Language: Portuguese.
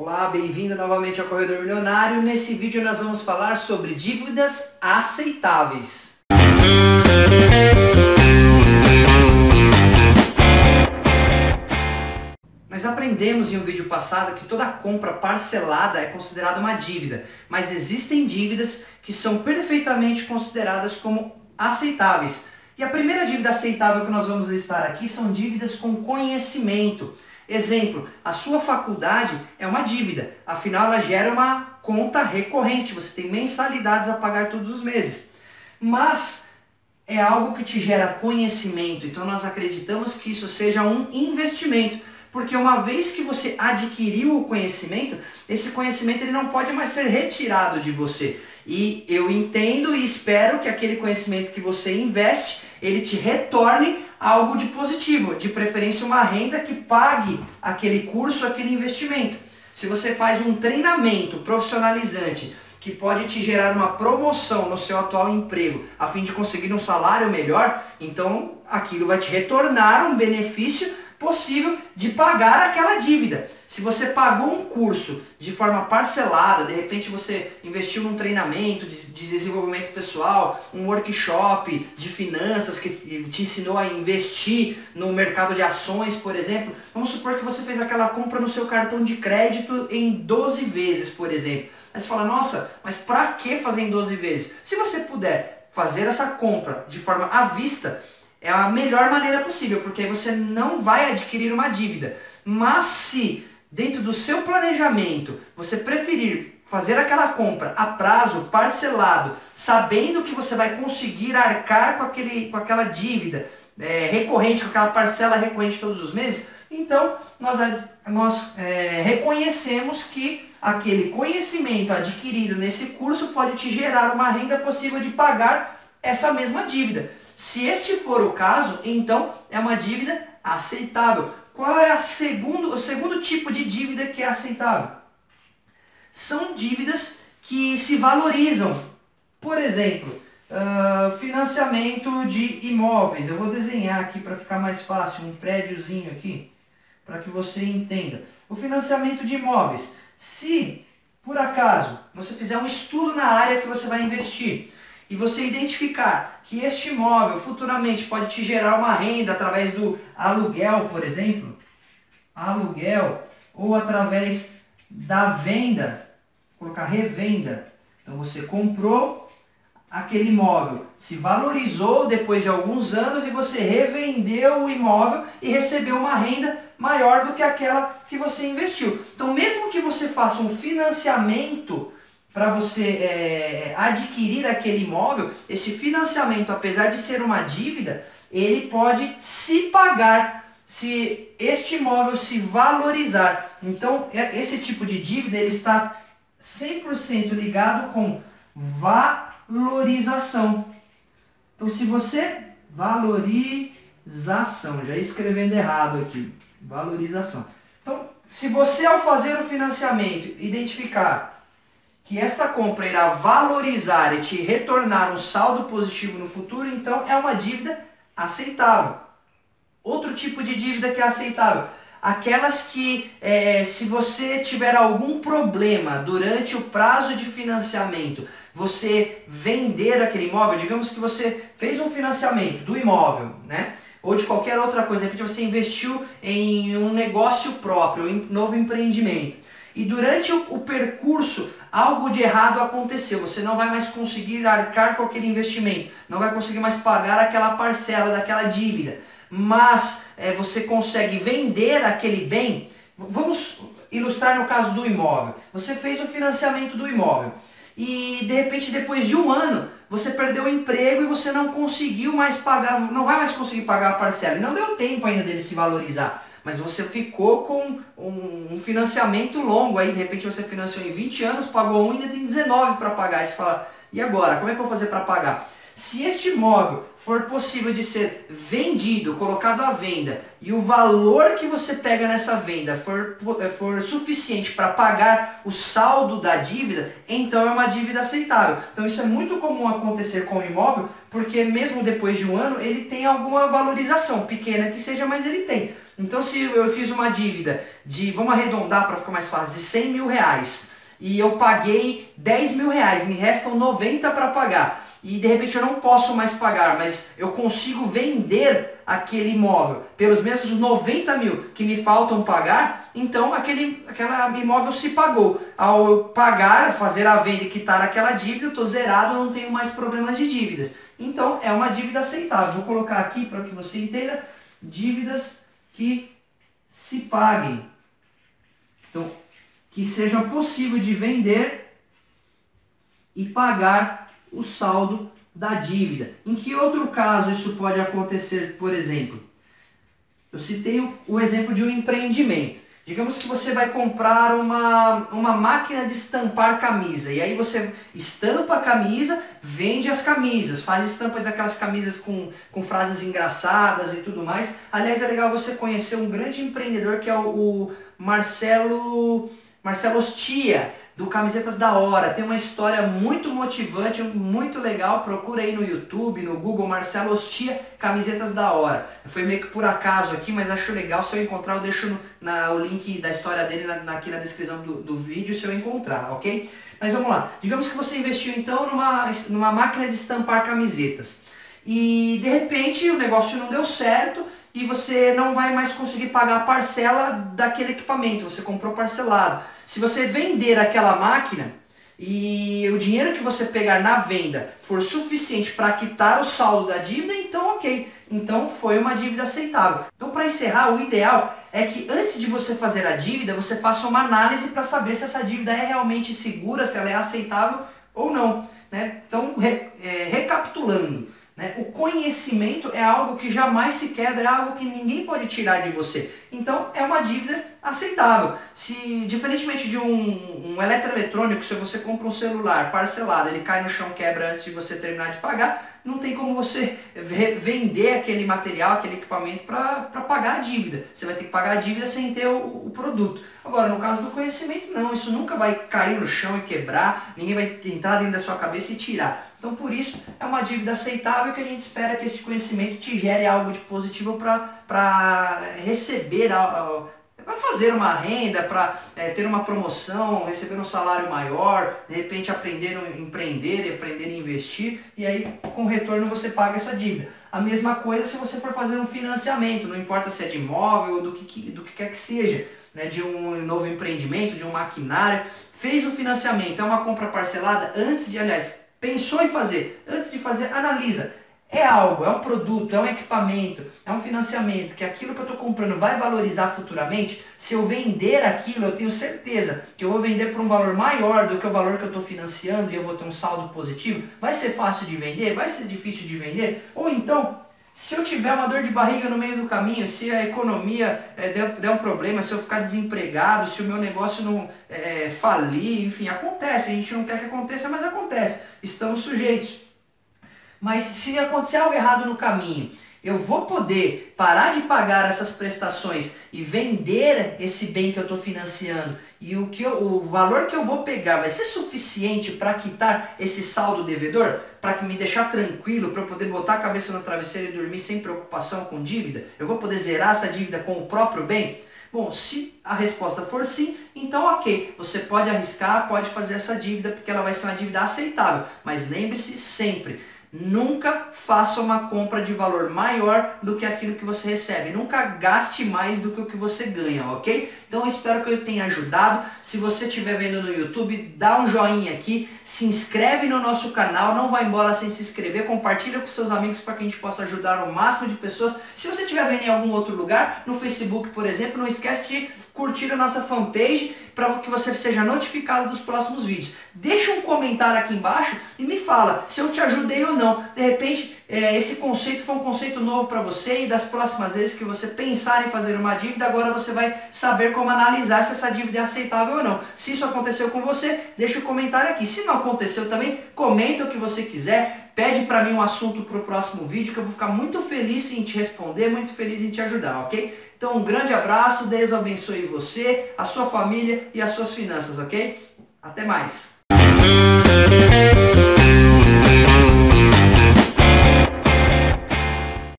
Olá, bem-vindo novamente ao Corredor Milionário. Nesse vídeo nós vamos falar sobre dívidas aceitáveis. Nós aprendemos em um vídeo passado que toda compra parcelada é considerada uma dívida, mas existem dívidas que são perfeitamente consideradas como aceitáveis. E a primeira dívida aceitável que nós vamos listar aqui são dívidas com conhecimento. Exemplo, a sua faculdade é uma dívida, afinal ela gera uma conta recorrente, você tem mensalidades a pagar todos os meses. Mas é algo que te gera conhecimento, então nós acreditamos que isso seja um investimento. Porque uma vez que você adquiriu o conhecimento, esse conhecimento ele não pode mais ser retirado de você. E eu entendo e espero que aquele conhecimento que você investe, ele te retorne algo de positivo, de preferência uma renda que pague aquele curso, aquele investimento. Se você faz um treinamento profissionalizante que pode te gerar uma promoção no seu atual emprego, a fim de conseguir um salário melhor, então aquilo vai te retornar um benefício possível de pagar aquela dívida. Se você pagou um curso de forma parcelada, de repente você investiu num treinamento de, de desenvolvimento pessoal, um workshop de finanças que te ensinou a investir no mercado de ações, por exemplo, vamos supor que você fez aquela compra no seu cartão de crédito em 12 vezes, por exemplo. Aí você fala, nossa, mas para que fazer em 12 vezes? Se você puder fazer essa compra de forma à vista, é a melhor maneira possível, porque aí você não vai adquirir uma dívida. Mas se dentro do seu planejamento você preferir fazer aquela compra a prazo, parcelado, sabendo que você vai conseguir arcar com, aquele, com aquela dívida é, recorrente, com aquela parcela recorrente todos os meses, então nós, nós é, reconhecemos que aquele conhecimento adquirido nesse curso pode te gerar uma renda possível de pagar essa mesma dívida. Se este for o caso, então é uma dívida aceitável. Qual é a segundo, o segundo tipo de dívida que é aceitável? São dívidas que se valorizam. Por exemplo, uh, financiamento de imóveis. Eu vou desenhar aqui para ficar mais fácil, um prédiozinho aqui, para que você entenda. O financiamento de imóveis. Se, por acaso, você fizer um estudo na área que você vai investir, e você identificar que este imóvel futuramente pode te gerar uma renda através do aluguel, por exemplo, aluguel, ou através da venda, colocar revenda. Então você comprou aquele imóvel, se valorizou depois de alguns anos e você revendeu o imóvel e recebeu uma renda maior do que aquela que você investiu. Então mesmo que você faça um financiamento para você é, adquirir aquele imóvel, esse financiamento, apesar de ser uma dívida, ele pode se pagar se este imóvel se valorizar. Então, é, esse tipo de dívida ele está 100% ligado com valorização. Então, se você valorização, já escrevendo errado aqui, valorização. Então, se você ao fazer o financiamento identificar que esta compra irá valorizar e te retornar um saldo positivo no futuro, então é uma dívida aceitável. Outro tipo de dívida que é aceitável, aquelas que é, se você tiver algum problema durante o prazo de financiamento, você vender aquele imóvel, digamos que você fez um financiamento do imóvel, né? Ou de qualquer outra coisa, de repente você investiu em um negócio próprio, em novo empreendimento. E durante o, percurso algo de errado aconteceu, você não vai mais conseguir arcar com aquele investimento, não vai conseguir mais pagar aquela parcela daquela dívida, mas é, você consegue vender aquele bem. Vamos ilustrar no caso do imóvel. Você fez o financiamento do imóvel e de repente depois de um ano você perdeu o emprego e você não conseguiu mais pagar, não vai mais conseguir pagar a parcela. E não deu tempo ainda dele se valorizar mas você ficou com um, financiamento longo aí, de repente você financiou em 20 anos, pagou um e ainda tem 19 para pagar. E você fala, e agora? Como é que eu vou fazer para pagar? Se este imóvel for possível de ser vendido, colocado à venda, e o valor que você pega nessa venda for, for suficiente para pagar o saldo da dívida, então é uma dívida aceitável. Então isso é muito comum acontecer com o imóvel, porque mesmo depois de um ano ele tem alguma valorização, pequena que seja, mas ele tem. Então se eu fiz uma dívida de, vamos arredondar para ficar mais fácil, de 100 mil reais e eu paguei 10 mil reais, me restam 90 para pagar e de repente eu não posso mais pagar, mas eu consigo vender aquele imóvel pelos mesmos 90 mil que me faltam pagar, então aquele aquela imóvel se pagou. Ao pagar, fazer a venda e quitar aquela dívida, eu estou zerado, não tenho mais problemas de dívidas. Então é uma dívida aceitável. Vou colocar aqui para que você entenda dívidas que se paguem. Então, que seja possível de vender e pagar o saldo da dívida. Em que outro caso isso pode acontecer, por exemplo? Eu citei o, exemplo de um empreendimento. Digamos que você vai comprar uma, uma máquina de estampar camisa. E aí você estampa a camisa, vende as camisas, faz estampa daquelas camisas com, com frases engraçadas e tudo mais. Aliás, é legal você conhecer um grande empreendedor que é o, o Marcelo, Marcelo Ostia do Camisetas da Hora. Tem uma história muito motivante, muito legal. Procura aí no YouTube, no Google, Marcelo Ostia, Camisetas da Hora. Foi meio que por acaso aqui, mas acho legal. Se eu encontrar, eu deixo na, o link da história dele na, aqui na descrição do, do vídeo, se eu encontrar, ok? Mas vamos lá. Digamos que você investiu então numa, numa máquina de estampar camisetas. E de repente o negócio não deu certo e você não vai mais conseguir pagar a parcela daquele equipamento. Você comprou parcelado. Se você vender aquela máquina e o dinheiro que você pegar na venda for suficiente para quitar o saldo da dívida, então ok. Então foi uma dívida aceitável. Então para encerrar, o ideal é que antes de você fazer a dívida, você faça uma análise para saber se essa dívida é realmente segura, se ela é aceitável ou não. Né? Então, re, é, recapitulando, né? O conhecimento é algo que jamais se quebra, é algo que ninguém pode tirar de você. Então é uma dívida aceitável. Se, diferentemente de um, um eletroeletrônico, se você compra um celular parcelado, ele cai no chão, quebra antes de você terminar de pagar, não tem como você vender aquele material, aquele equipamento para pagar a dívida. Você vai ter que pagar a dívida sem ter o, o, produto. Agora, no caso do conhecimento, não. Isso nunca vai cair no chão e quebrar, ninguém vai entrar dentro da sua cabeça e tirar. Então, por isso, é uma dívida aceitável que a gente espera que esse conhecimento te gere algo de positivo para receber, para fazer uma renda, para é, ter uma promoção, receber um salário maior, de repente aprender a empreender, aprender a investir, e aí com retorno você paga essa dívida. A mesma coisa se você for fazer um financiamento, não importa se é de imóvel ou do que, do que quer que seja, né, de um novo empreendimento, de um maquinário, fez o financiamento, é uma compra parcelada, antes de, aliás, Pensou em fazer? Antes de fazer, analisa. É algo, é um produto, é um equipamento, é um financiamento que aquilo que eu estou comprando vai valorizar futuramente. Se eu vender aquilo, eu tenho certeza que eu vou vender por um valor maior do que o valor que eu estou financiando e eu vou ter um saldo positivo. Vai ser fácil de vender? Vai ser difícil de vender? Ou então, se eu tiver uma dor de barriga no meio do caminho, se a economia é, der, der, um problema, se eu ficar desempregado, se o meu negócio não é, falir, enfim, acontece. A gente não quer que aconteça, mas acontece. Estamos sujeitos. Mas se acontecer algo errado no caminho eu vou poder parar de pagar essas prestações e vender esse bem que eu estou financiando e o, que eu, o valor que eu vou pegar vai ser suficiente para quitar esse saldo devedor? Para me deixar tranquilo, para eu poder botar a cabeça no travesseiro e dormir sem preocupação com dívida? Eu vou poder zerar essa dívida com o próprio bem? Bom, se a resposta for sim, então ok, você pode arriscar, pode fazer essa dívida, porque ela vai ser uma dívida aceitável. Mas lembre-se sempre, Nunca faça uma compra de valor maior do que aquilo que você recebe. Nunca gaste mais do que o que você ganha, ok? Então espero que eu tenha ajudado. Se você estiver vendo no YouTube, dá um joinha aqui, se inscreve no nosso canal, não vai embora sem se inscrever, compartilha com seus amigos para que a gente possa ajudar o máximo de pessoas. Se você estiver vendo em algum outro lugar, no Facebook, por exemplo, não esquece de curtir a nossa fanpage para que você seja notificado dos próximos vídeos. Deixa um comentário aqui embaixo e me fala se eu te ajudei ou não. De repente, é, esse conceito foi um conceito novo para você e das próximas vezes que você pensar em fazer uma dívida, agora você vai saber como analisar se essa dívida é aceitável ou não. Se isso aconteceu com você, deixa um comentário aqui. Se não aconteceu também, comenta o que você quiser. Pede para mim um assunto para o próximo vídeo que eu vou ficar muito feliz em te responder, muito feliz em te ajudar, ok? Então um grande abraço, Deus abençoe você, a sua família e as suas finanças, ok? Até mais!